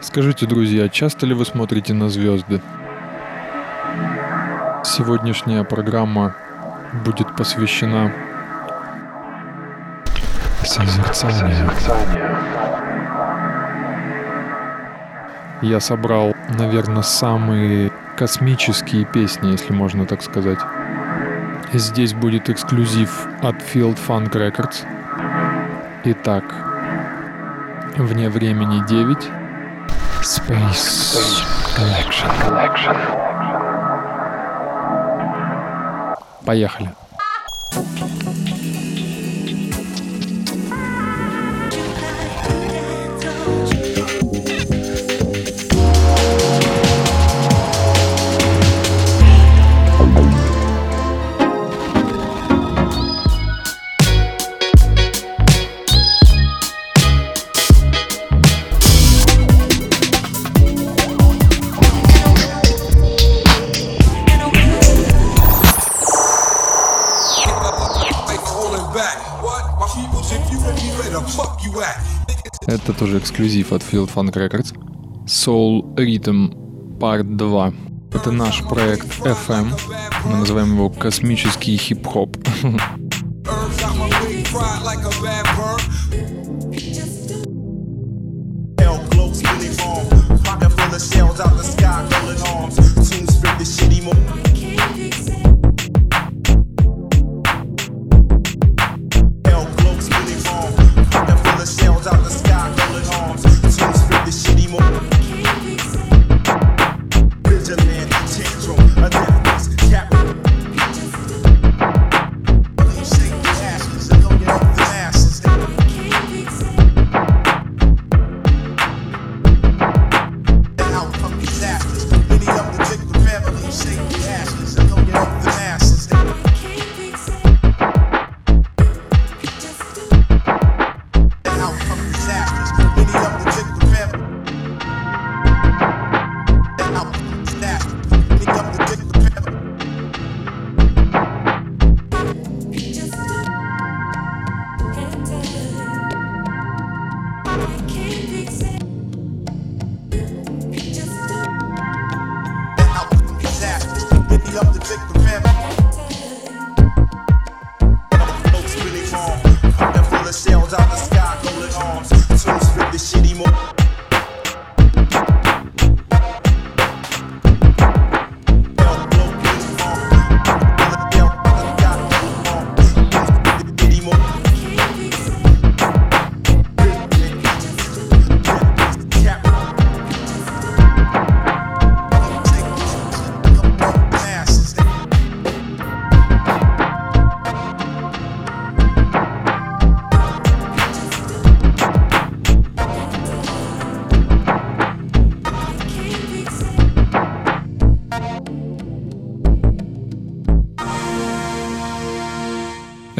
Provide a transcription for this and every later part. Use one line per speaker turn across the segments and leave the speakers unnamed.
Скажите, друзья, часто ли вы смотрите на звезды? Сегодняшняя программа будет посвящена созерцанию. Я собрал, наверное, самые космические песни, если можно так сказать. Здесь будет эксклюзив от Field Funk Records. Итак, вне времени 9. Space Collection. Collection. Поехали. Эксклюзив от Field Funk Records. Soul Rhythm Part 2. Это наш проект FM. Мы называем его космический хип-хоп.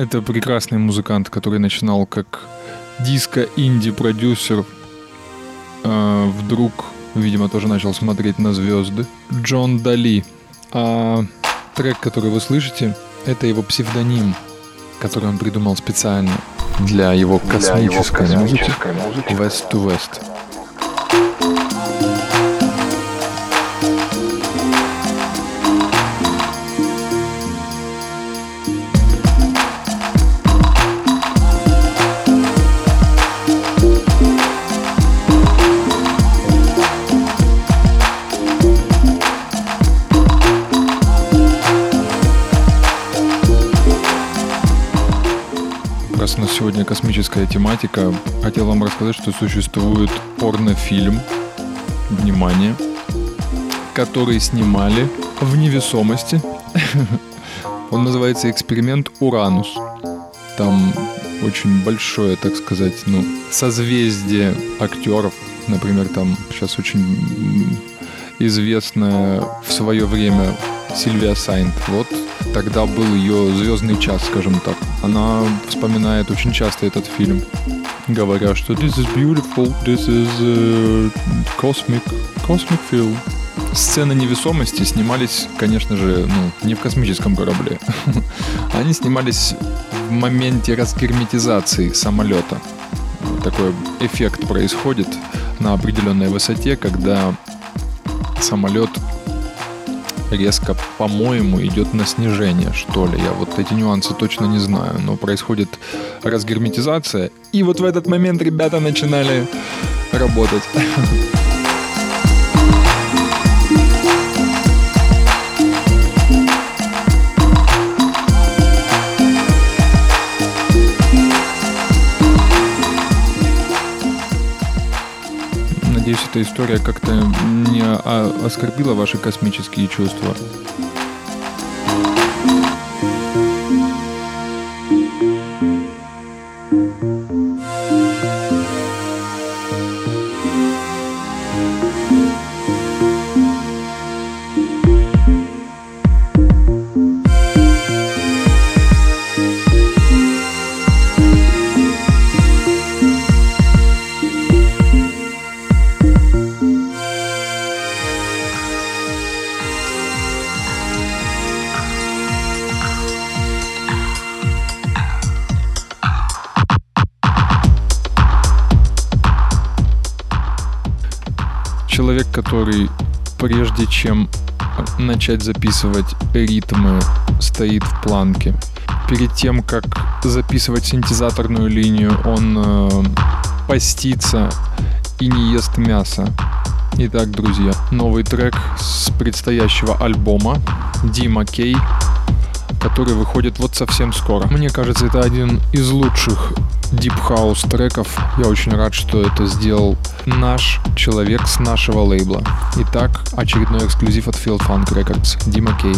Это прекрасный музыкант, который начинал как диско-инди-продюсер. А вдруг, видимо, тоже начал смотреть на звезды. Джон Дали. А трек, который вы слышите, это его псевдоним, который он придумал специально для его космической, для его космической музыки, музыки West to West. Сегодня космическая тематика, хотел вам рассказать, что существует порнофильм, внимание, который снимали в невесомости. Он называется «Эксперимент Уранус». Там очень большое, так сказать, ну, созвездие актеров. Например, там сейчас очень известная в свое время Сильвия Сайнт. Вот тогда был ее звездный час, скажем так. Она вспоминает очень часто этот фильм, говоря, что this is beautiful, this is uh, cosmic, cosmic film. Сцены невесомости снимались, конечно же, ну, не в космическом корабле. Они снимались в моменте разгерметизации самолета. Такой эффект происходит. на определенной высоте, когда самолет резко, по-моему, идет на снижение, что ли. Я вот эти нюансы точно не знаю. Но происходит разгерметизация. И вот в этот момент ребята начинали работать. эта история как-то не оскорбила ваши космические чувства. Начать записывать ритмы, стоит в планке. Перед тем, как записывать синтезаторную линию, он э, постится и не ест мясо. Итак, друзья, новый трек с предстоящего альбома Дима Кей, который выходит вот совсем скоро. Мне кажется, это один из лучших Deep House треков. Я очень рад, что это сделал наш человек с нашего лейбла. Итак, очередной эксклюзив от Field Funk Records. Дима Кей.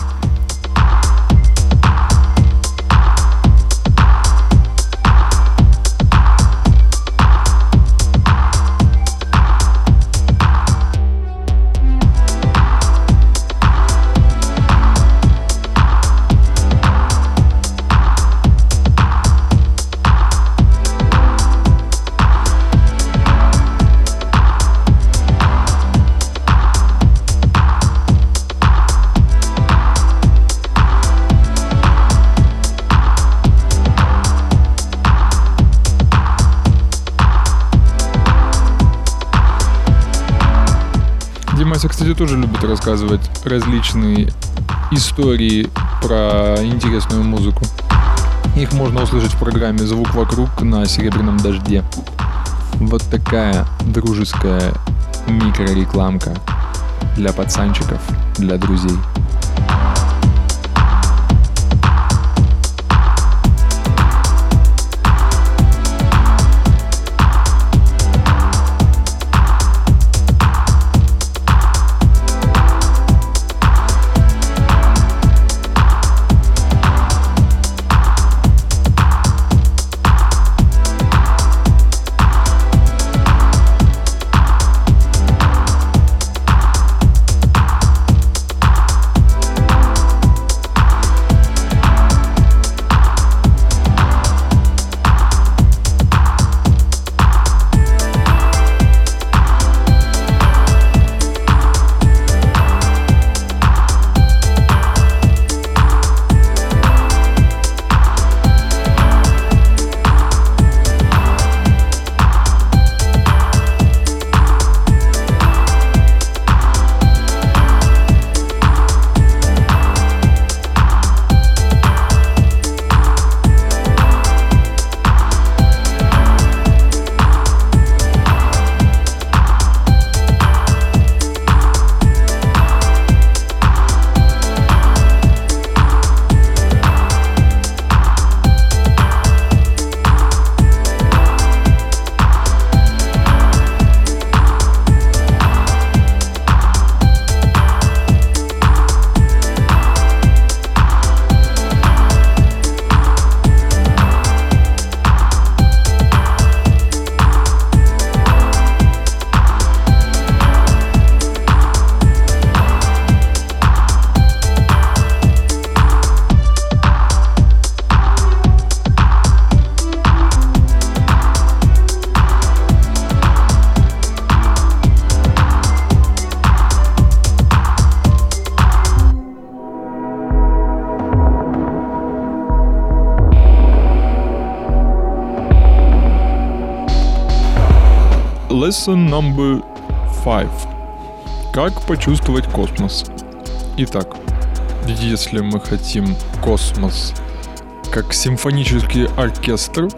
Тоже любит рассказывать различные истории про интересную музыку. Их можно услышать в программе «Звук вокруг» на «Серебряном дожде». Вот такая дружеская микрорекламка для пацанчиков, для друзей. Lesson number five. Как почувствовать космос? Итак, если мы хотим космос как симфонический оркестр,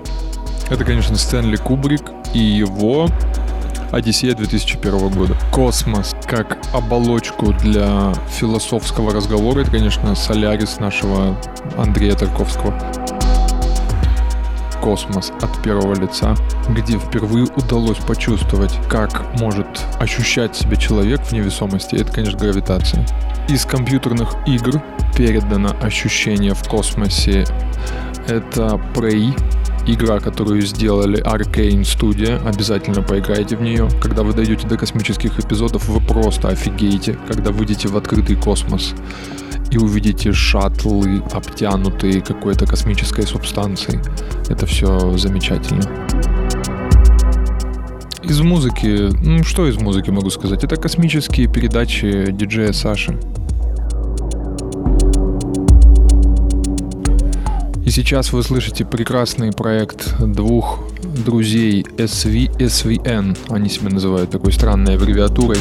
это, конечно, Стэнли Кубрик и его Одиссея 2001 года. Космос как оболочку для философского разговора, это, конечно, Солярис нашего Андрея Тарковского. Космос от первого лица, где впервые удалось почувствовать, как может ощущать себя человек в невесомости, это, конечно, гравитация. Из компьютерных игр передано ощущение в космосе. Это Prey, игра, которую сделали Arcane Studio. Обязательно поиграйте в нее. Когда вы дойдете до космических эпизодов, вы просто офигеете, когда выйдете в открытый космос и увидите шаттлы, обтянутые какой-то космической субстанцией. Это все замечательно. Из музыки, ну что из музыки могу сказать? Это космические передачи диджея Саши. И сейчас вы слышите прекрасный проект двух друзей SV SVN. Они себя называют такой странной аббревиатурой.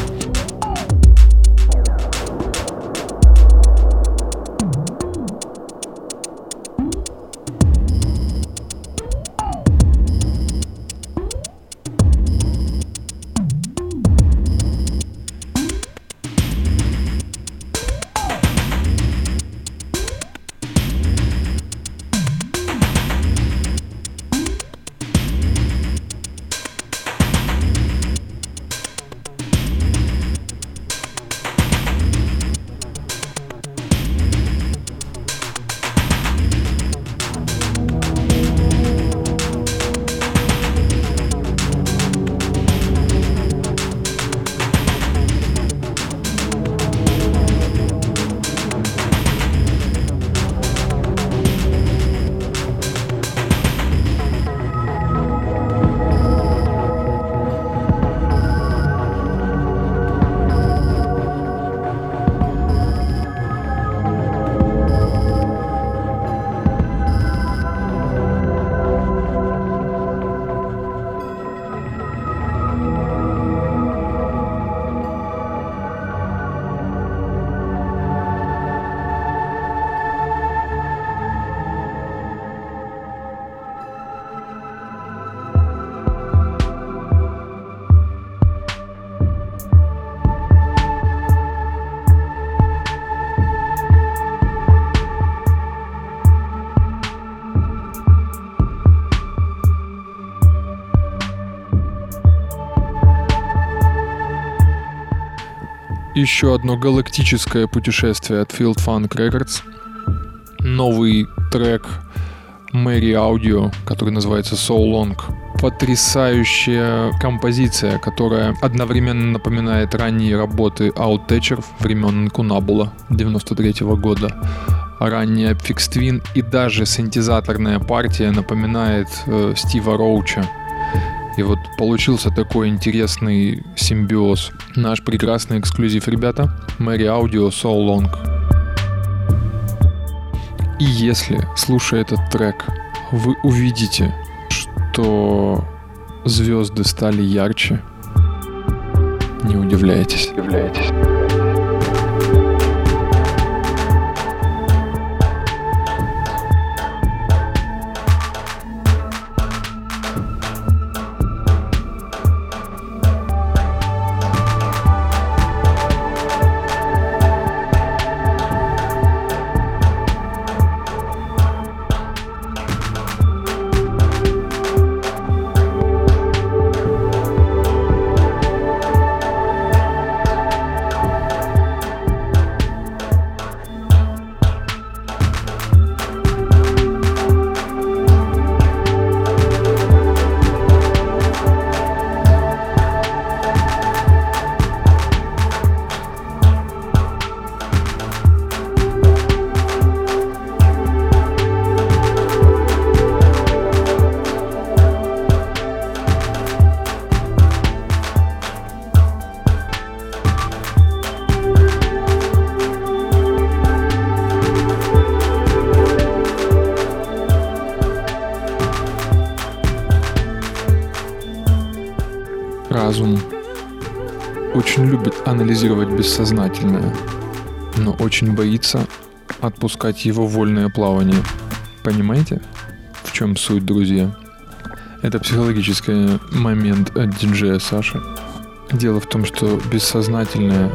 Еще одно галактическое путешествие от Field Funk Records. Новый трек Мэри Аудио, который называется So Long. Потрясающая композиция, которая одновременно напоминает ранние работы Outtoucher времен Кунабула 93 -го года ранняя Fixed Twin и даже синтезаторная партия напоминает э, Стива Роуча и вот получился такой интересный симбиоз. Наш прекрасный эксклюзив, ребята. Мэри Аудио So Long. И если, слушая этот трек, вы увидите, что звезды стали ярче, не удивляйтесь. Удивляйтесь. Бессознательное, но очень боится отпускать его вольное плавание. Понимаете, в чем суть, друзья? Это психологический момент от диджея Саши. Дело в том, что бессознательное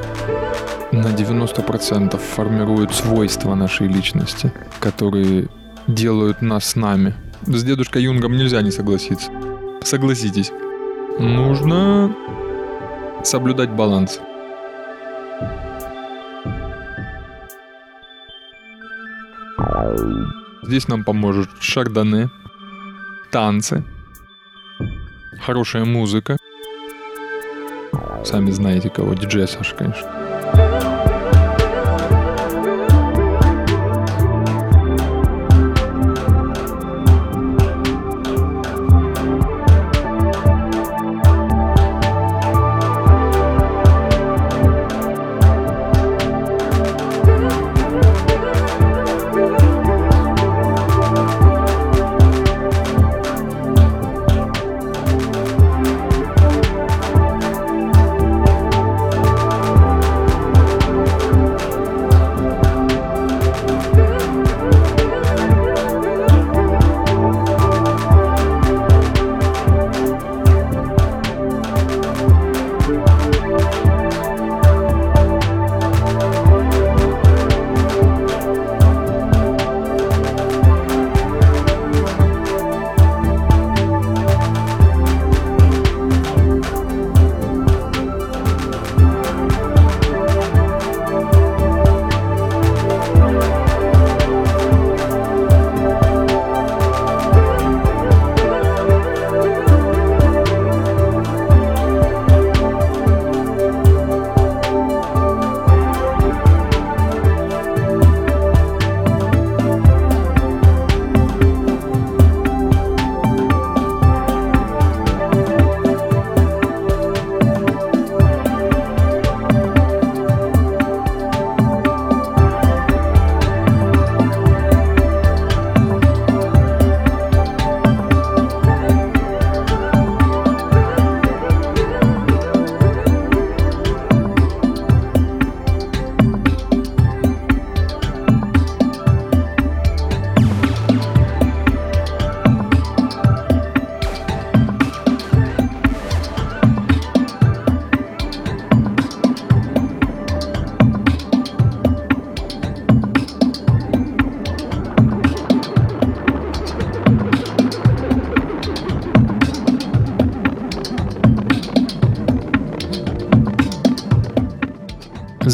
на 90% формирует свойства нашей личности, которые делают нас нами. С дедушкой Юнгом нельзя не согласиться. Согласитесь. Нужно соблюдать баланс. Здесь нам поможет шардоне, танцы, хорошая музыка. Сами знаете кого, диджей Саша, конечно.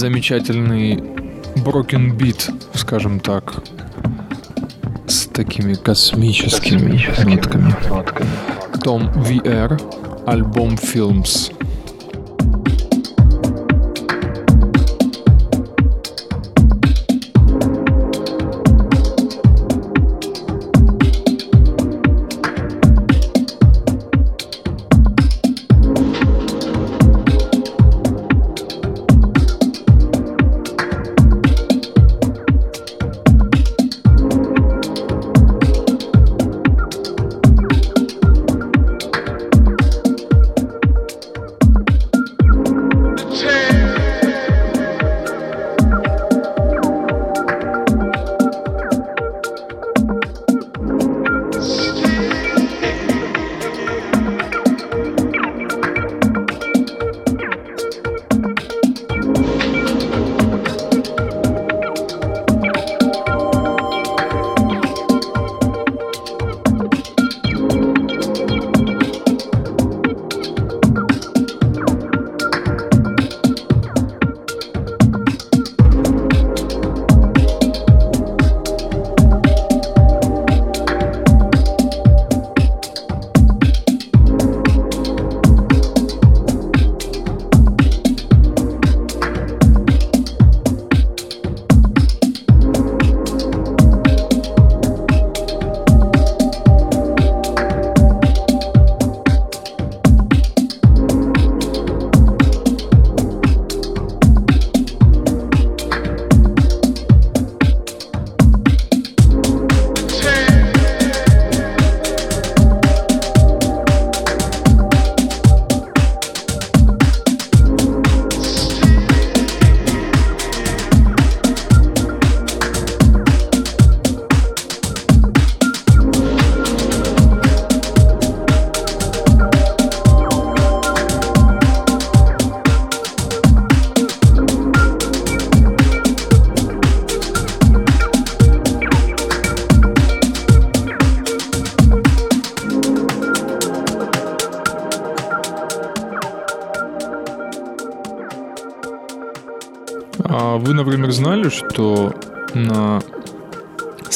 Замечательный broken beat, скажем так, с такими космическими, космическими нотками. нотками. Том VR, альбом Films.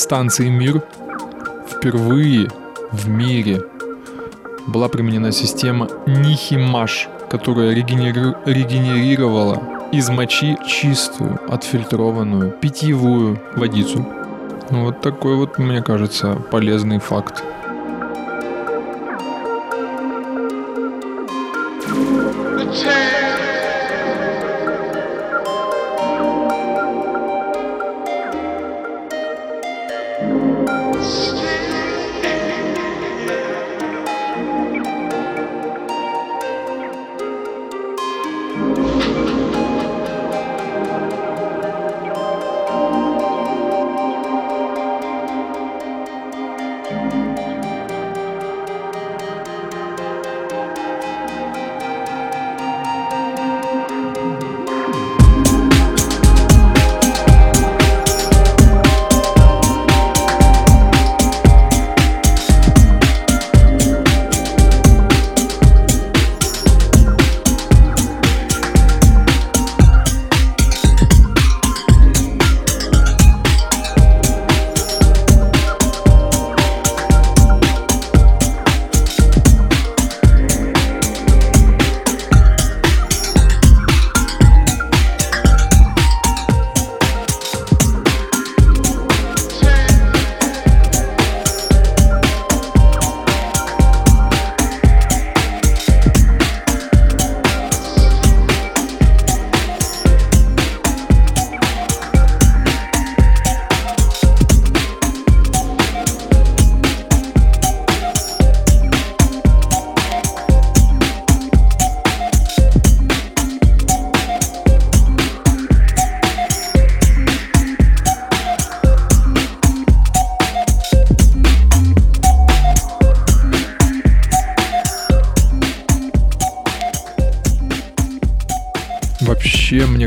Станции «Мир» впервые в мире была применена система Нихимаш, которая регенери... регенерировала из мочи чистую, отфильтрованную, питьевую водицу. Ну, вот такой вот, мне кажется, полезный факт. Вообще,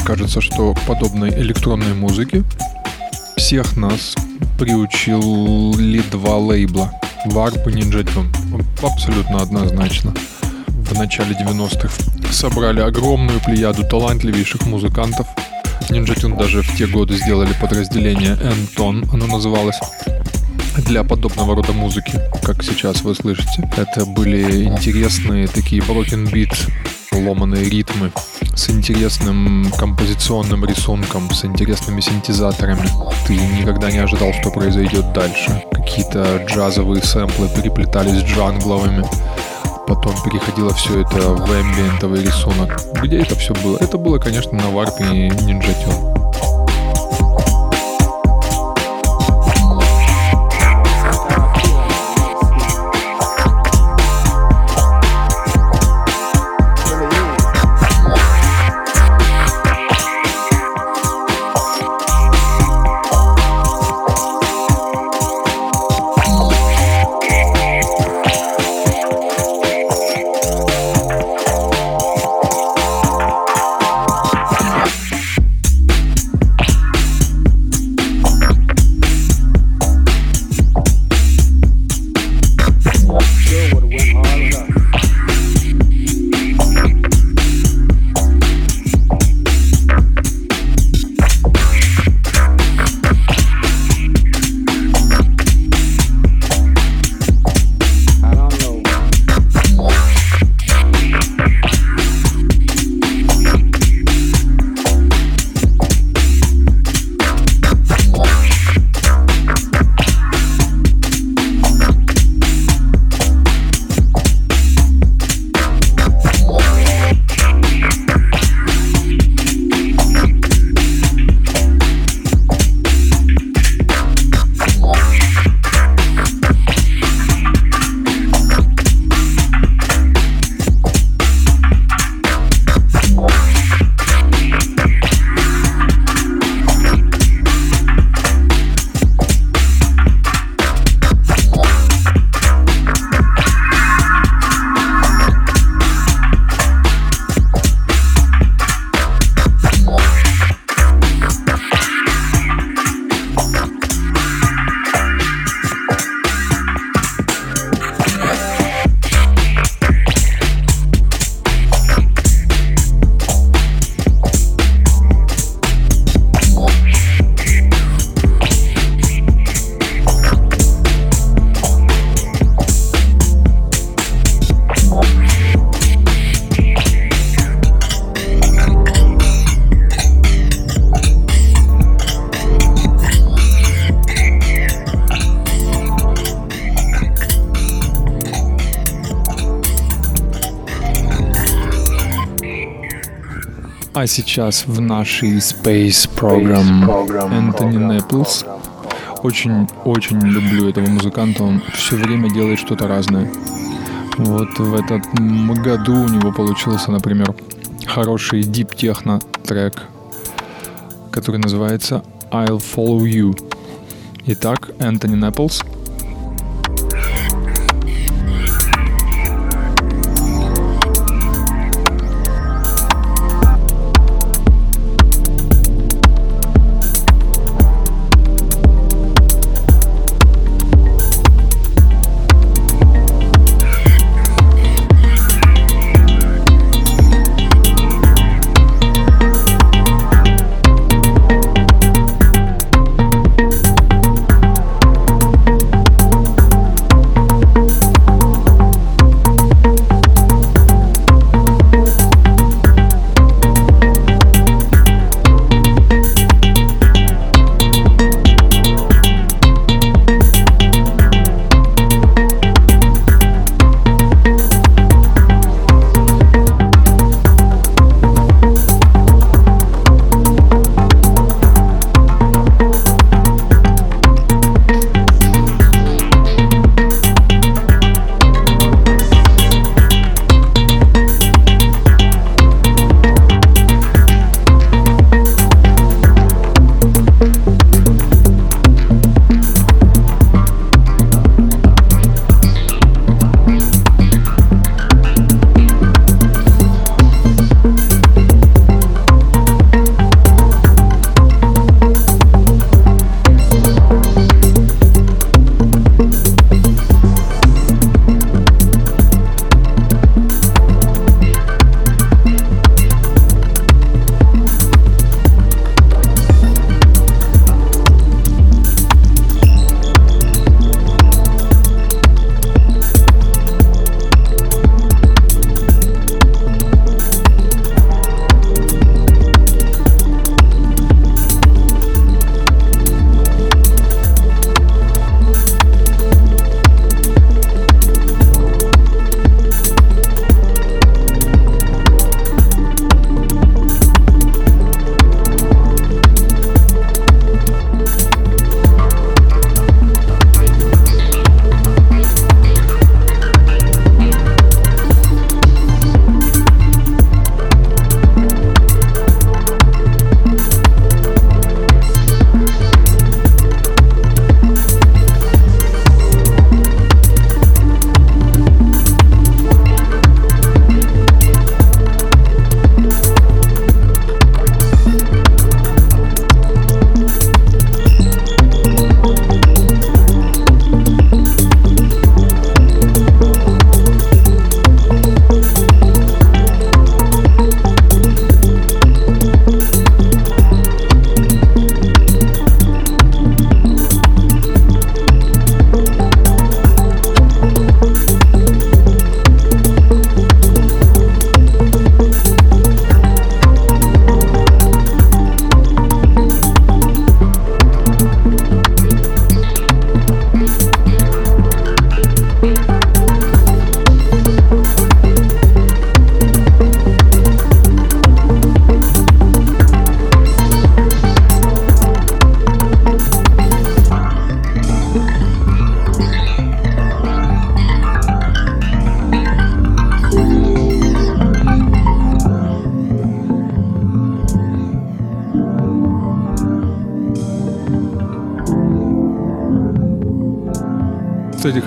кажется, что к подобной электронной музыке всех нас приучили два лейбла. Warp и Ninja Tune. Абсолютно однозначно. В начале 90-х собрали огромную плеяду талантливейших музыкантов. Ninja Tune даже в те годы сделали подразделение N-Tone, оно называлось для подобного рода музыки, как сейчас вы слышите. Это были интересные такие broken beat, ломаные ритмы, с интересным композиционным рисунком, с интересными синтезаторами. Ты никогда не ожидал, что произойдет дальше. Какие-то джазовые сэмплы переплетались с джангловыми. Потом переходило все это в эмбиентовый рисунок. Где это все было? Это было, конечно, на варпе и Ninja Tune. А сейчас в нашей Space Program Энтони Непплс. Очень-очень люблю этого музыканта. Он все время делает что-то разное. Вот в этот году у него получился, например, хороший deep техно трек, который называется I'll Follow You. Итак, Энтони Непплс –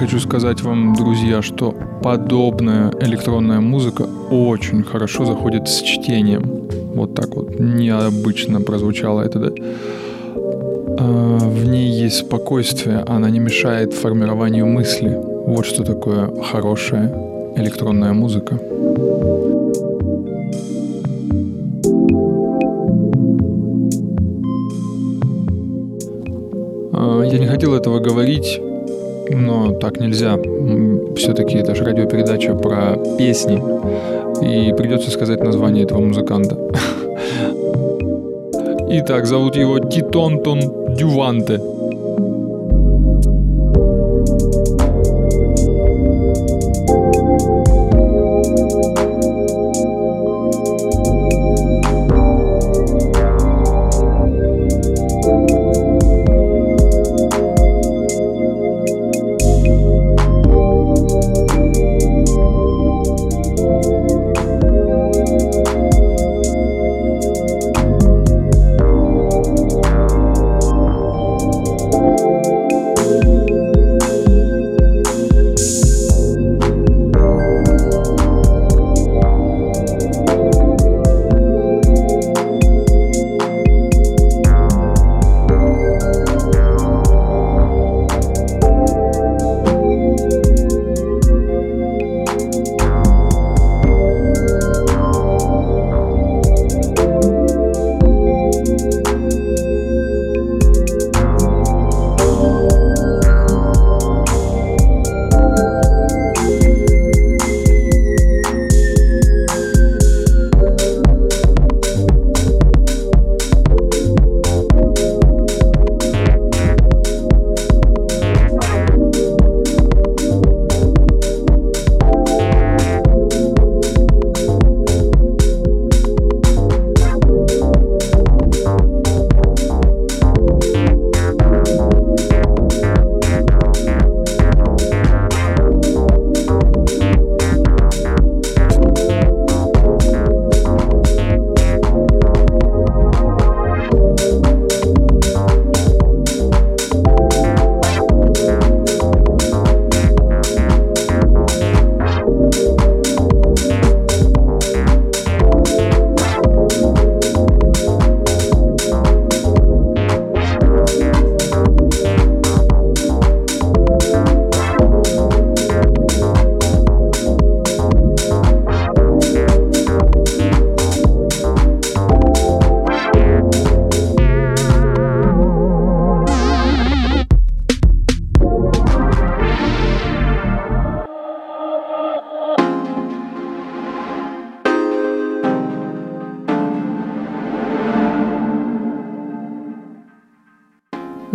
хочу сказать вам, друзья, что подобная электронная музыка очень хорошо заходит с чтением. Вот так вот необычно прозвучало это, да? А, в ней есть спокойствие, она не мешает формированию мысли. Вот что такое хорошая электронная музыка. А, я не хотел этого говорить, но так нельзя. Все-таки это же радиопередача про песни, и придется сказать название этого музыканта. Итак, зовут его Титонтон Дюванте.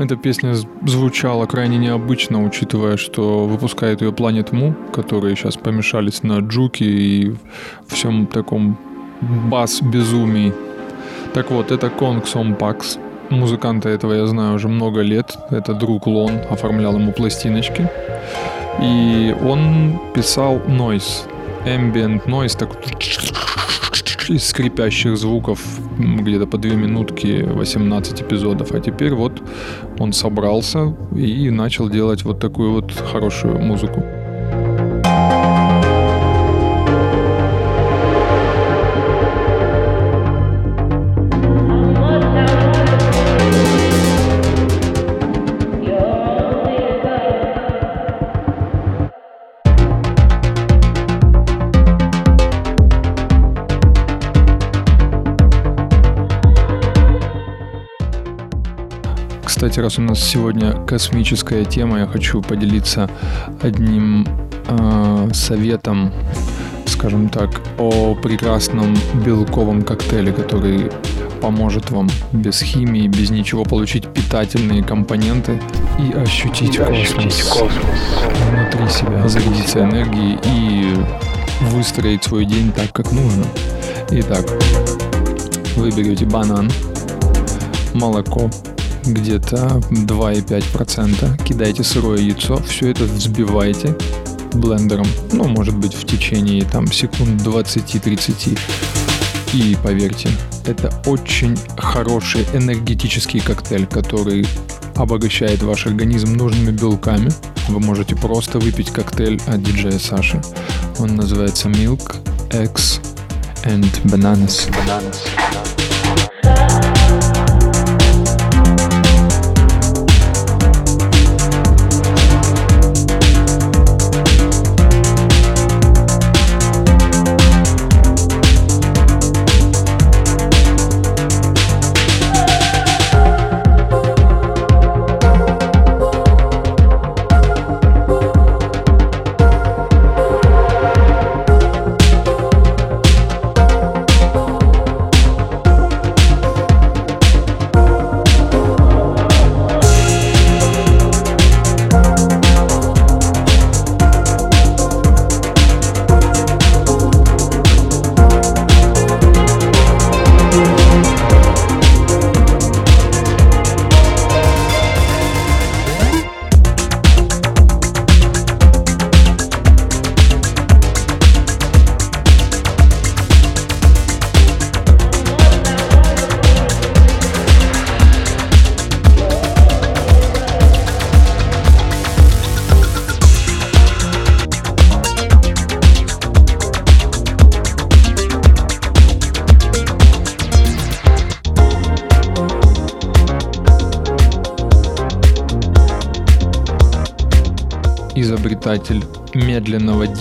Эта песня звучала крайне необычно, учитывая, что выпускает ее Planet Mu, которые сейчас помешались на джуке и всем таком бас-безумии. Так вот, это Kong Сомпакс. Музыканта этого я знаю уже много лет. Это друг Лон, оформлял ему пластиночки. И он писал noise, ambient noise, так из скрипящих звуков где-то по 2 минутки 18 эпизодов. А теперь вот он собрался и начал делать вот такую вот хорошую музыку. Кстати, раз у нас сегодня космическая тема, я хочу поделиться одним э, советом, скажем так, о прекрасном белковом коктейле, который поможет вам без химии, без ничего получить питательные компоненты и ощутить, и космос, ощутить космос внутри себя, зарядиться энергией и выстроить свой день так, как нужно. Итак, вы берете банан, молоко, где-то 2,5%. Кидайте сырое яйцо, все это взбивайте блендером, ну, может быть, в течение там секунд 20-30. И поверьте, это очень хороший энергетический коктейль, который обогащает ваш организм нужными белками. Вы можете просто выпить коктейль от диджея Саши. Он называется Milk, Eggs and Bananas. bananas.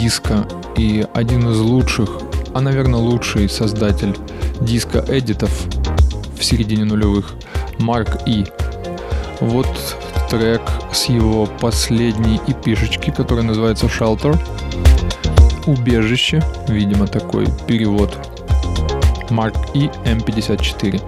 Диска и один из лучших, а наверное лучший создатель диска-эдитов в середине нулевых, Марк И. Вот трек с его последней эпишечки, которая называется Shelter. Убежище, видимо такой перевод. Марк И М54.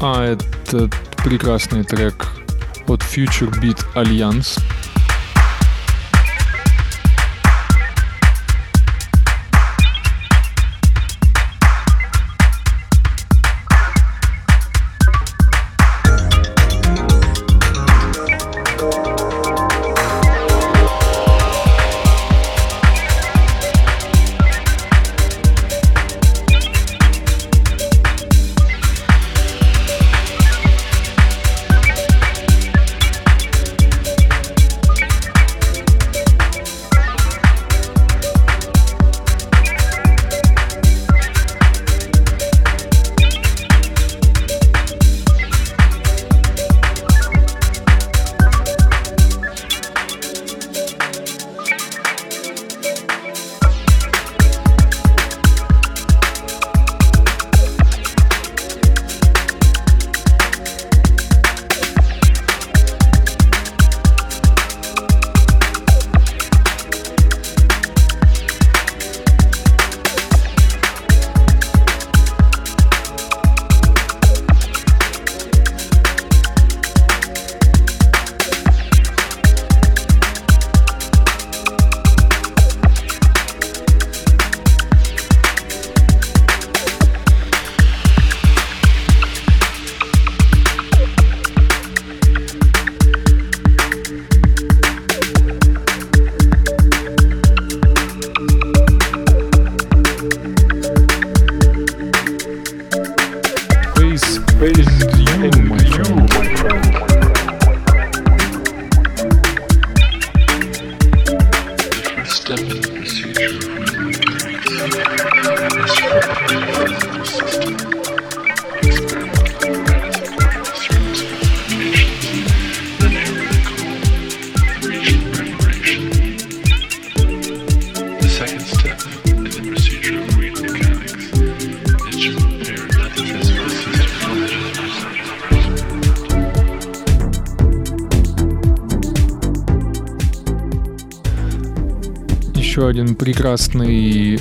А это прекрасный трек от Future Beat Alliance. Прекрасный,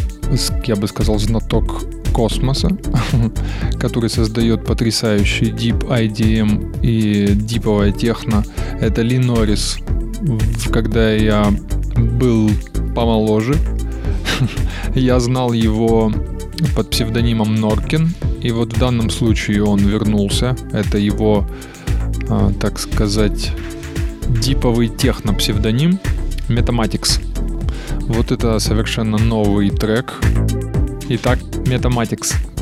я бы сказал, знаток космоса, который создает потрясающий Deep IDM и диповая техно. Это Ли Норрис. Когда я был помоложе, я знал его под псевдонимом Норкин. И вот в данном случае он вернулся. Это его, а, так сказать, диповый техно-псевдоним Metamatics. Вот это совершенно новый трек. Итак, Metamatics.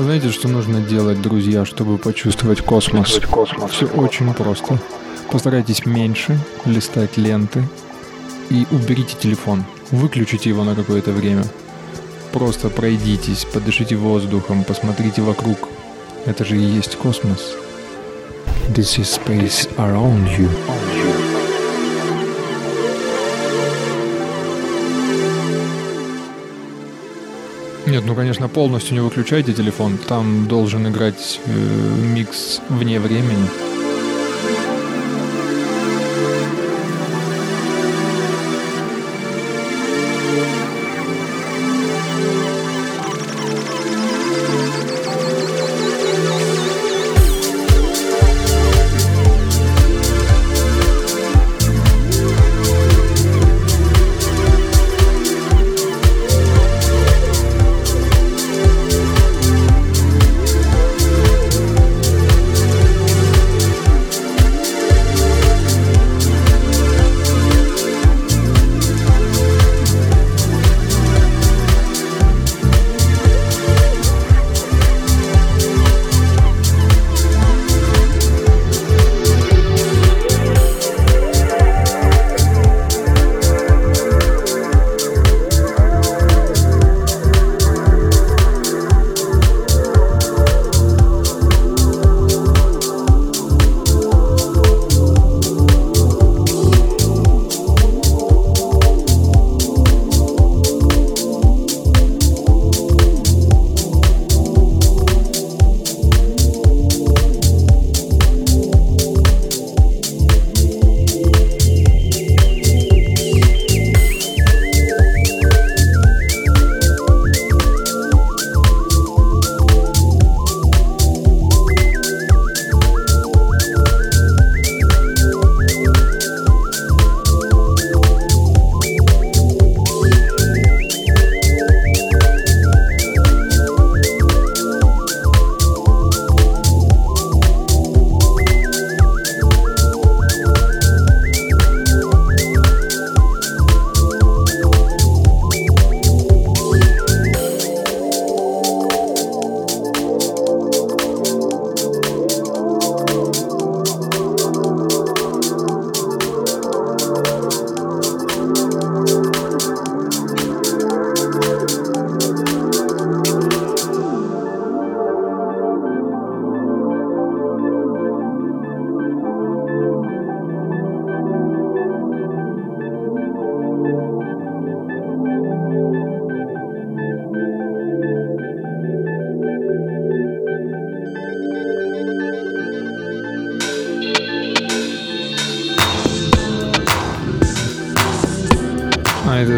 Знаете, что нужно делать, друзья, чтобы почувствовать космос? космос. Все очень просто. Постарайтесь меньше листать ленты и уберите телефон. Выключите его на какое-то время. Просто пройдитесь, подышите воздухом, посмотрите вокруг. Это же и есть космос. This is space around you. Нет, ну, конечно, полностью не выключайте телефон. Там должен играть э, микс вне времени.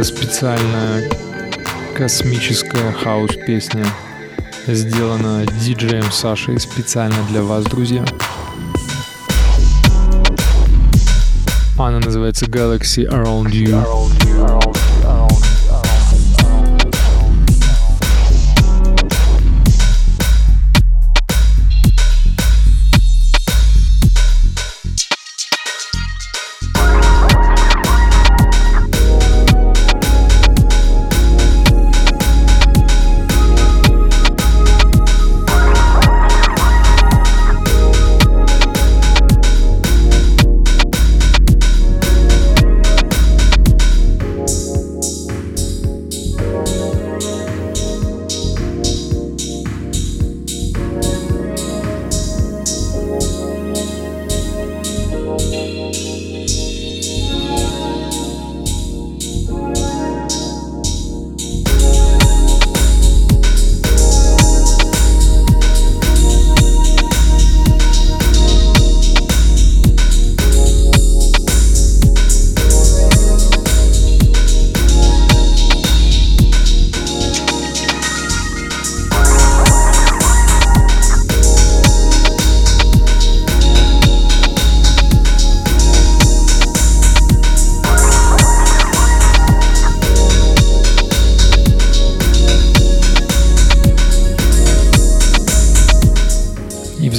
Специальная космическая хаос-песня, сделана диджеем Сашей специально для вас, друзья. Она называется Galaxy Around You. И в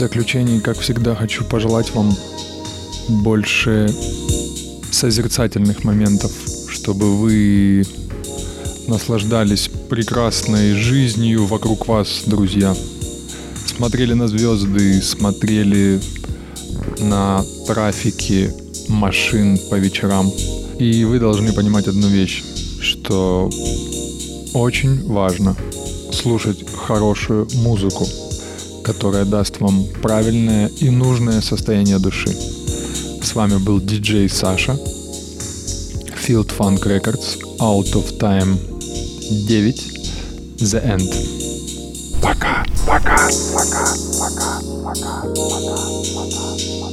заключении, как всегда, хочу пожелать вам больше созерцательных моментов, чтобы вы наслаждались прекрасной жизнью вокруг вас, друзья. Смотрели на звезды, смотрели на трафики машин по вечерам. И вы должны понимать одну вещь, что очень важно слушать хорошую музыку, которая даст вам правильное и нужное состояние души. С вами был диджей Саша, Field Funk Records, Out of Time 9, The End. Пока, пока, пока, пока, пока, пока, пока, пока.